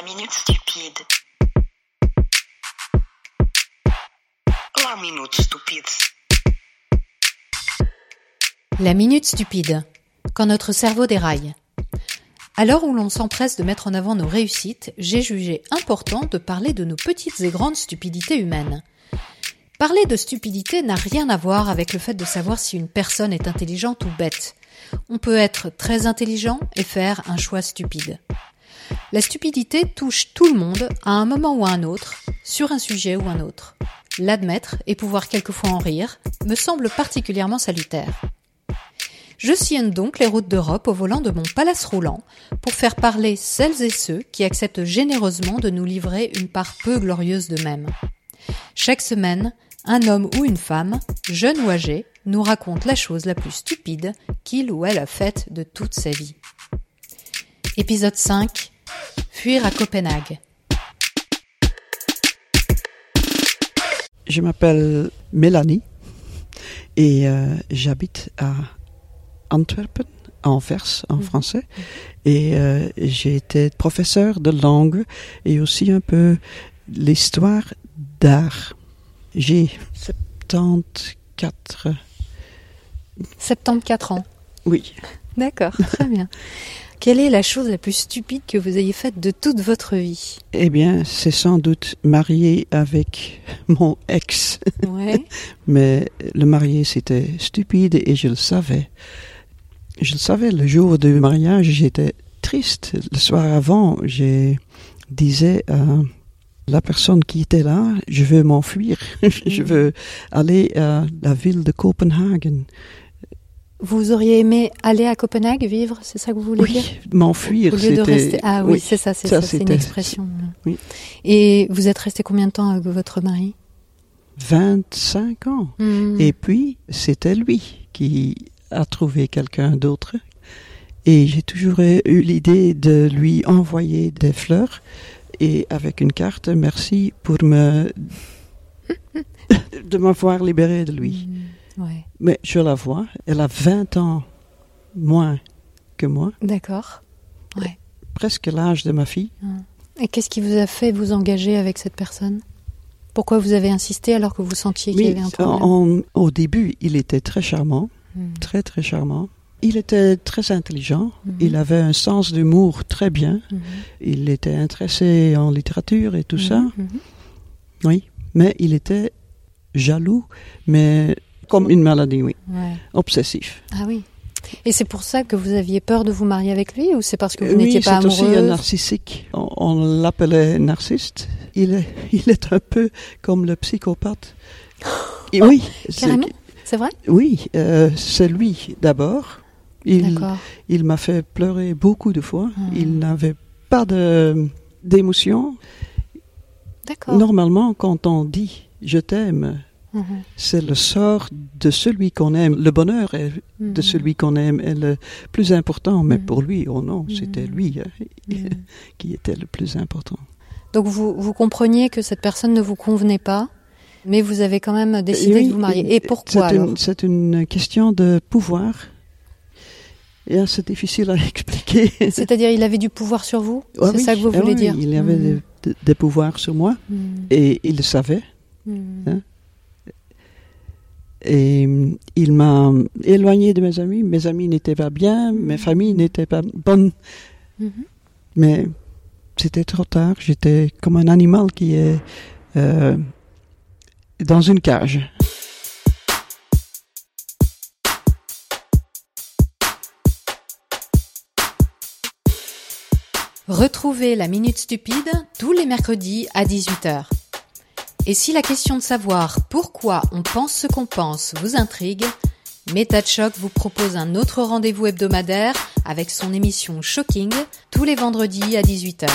La minute stupide. La minute stupide. La minute stupide. Quand notre cerveau déraille. À l'heure où l'on s'empresse de mettre en avant nos réussites, j'ai jugé important de parler de nos petites et grandes stupidités humaines. Parler de stupidité n'a rien à voir avec le fait de savoir si une personne est intelligente ou bête. On peut être très intelligent et faire un choix stupide. La stupidité touche tout le monde à un moment ou à un autre, sur un sujet ou un autre. L'admettre et pouvoir quelquefois en rire me semble particulièrement salutaire. Je sillonne donc les routes d'Europe au volant de mon palace roulant pour faire parler celles et ceux qui acceptent généreusement de nous livrer une part peu glorieuse d'eux-mêmes. Chaque semaine, un homme ou une femme, jeune ou âgé, nous raconte la chose la plus stupide qu'il ou elle a faite de toute sa vie. Épisode 5 Fuir à Copenhague. Je m'appelle Mélanie et euh, j'habite à Antwerpen, Anvers en français. Et euh, j'ai été professeur de langue et aussi un peu l'histoire d'art. J'ai 74. 74 ans. Oui. D'accord, très bien. Quelle est la chose la plus stupide que vous ayez faite de toute votre vie? Eh bien, c'est sans doute marié avec mon ex. Ouais. Mais le marié, c'était stupide et je le savais. Je le savais, le jour du mariage, j'étais triste. Le soir avant, je disais à la personne qui était là, je veux m'enfuir. je veux aller à la ville de Copenhague. Vous auriez aimé aller à Copenhague vivre, c'est ça que vous voulez dire Oui, m'enfuir, Au lieu de rester. Ah oui, c'est ça, c'est ça, ça, c'est une expression. Oui. Et vous êtes resté combien de temps avec votre mari? 25 ans. Hmm. Et puis, c'était lui qui a trouvé quelqu'un d'autre. Et j'ai toujours eu l'idée de lui envoyer des fleurs et avec une carte, merci pour me de m'avoir libéré de lui. Hmm. Ouais. Mais je la vois, elle a 20 ans moins que moi, D'accord. Ouais. presque l'âge de ma fille. Et qu'est-ce qui vous a fait vous engager avec cette personne? Pourquoi vous avez insisté alors que vous sentiez qu'il y avait un problème? en- au début, il était très charmant, Hmm. très très charmant. Il était très intelligent, Mhm. il avait un sens d'humour très bien, Mhm. il était intéressé en littérature et tout ça, Mhm, mhm. oui. Mais il était jaloux, mais comme une maladie, oui, Ouais. obsessif. Ah oui. Et c'est pour ça que vous aviez peur de vous marier avec lui ou c'est parce que vous oui, n'étiez pas c'est aussi un narcissique. On, on l'appelait narcissiste. Il est, il est un peu comme le psychopathe. Et oui, c'est- Carrément C'est vrai? Oui, euh, c'est lui d'abord. Il, il m'a fait pleurer beaucoup de fois. Ah. Il n'avait pas d'émotion. D'accord. Normalement, quand on dit je t'aime, Mhm. c'est le sort de celui qu'on aime. Le bonheur est- de Mhm. celui qu'on aime est le plus important. Mais Mhm. pour lui, oh non, c'était lui hein, qui était le plus important. Donc vous, vous compreniez que cette personne ne vous convenait pas, mais vous avez quand même décidé Oui, de vous marier. Et pourquoi c'est une, question de pouvoir. Euh, c'est difficile à expliquer. C'est-à-dire il avait du pouvoir sur vous? Ah C'est oui, ça que vous ah voulez oui, dire? Il avait des, des pouvoirs sur moi et il le savait. Hein Et hum, il m'a éloigné de mes amis. Mes amis n'étaient pas bien, mes familles n'étaient pas bonnes. Mhm. Mais c'était trop tard. J'étais comme un animal qui est euh, dans une cage. Retrouvez la Minute Stupide tous les mercredis à 18h. Et si la question de savoir pourquoi on pense ce qu'on pense vous intrigue, Méta de Choc vous propose un autre rendez-vous hebdomadaire avec son émission Shocking tous les vendredis à 18h.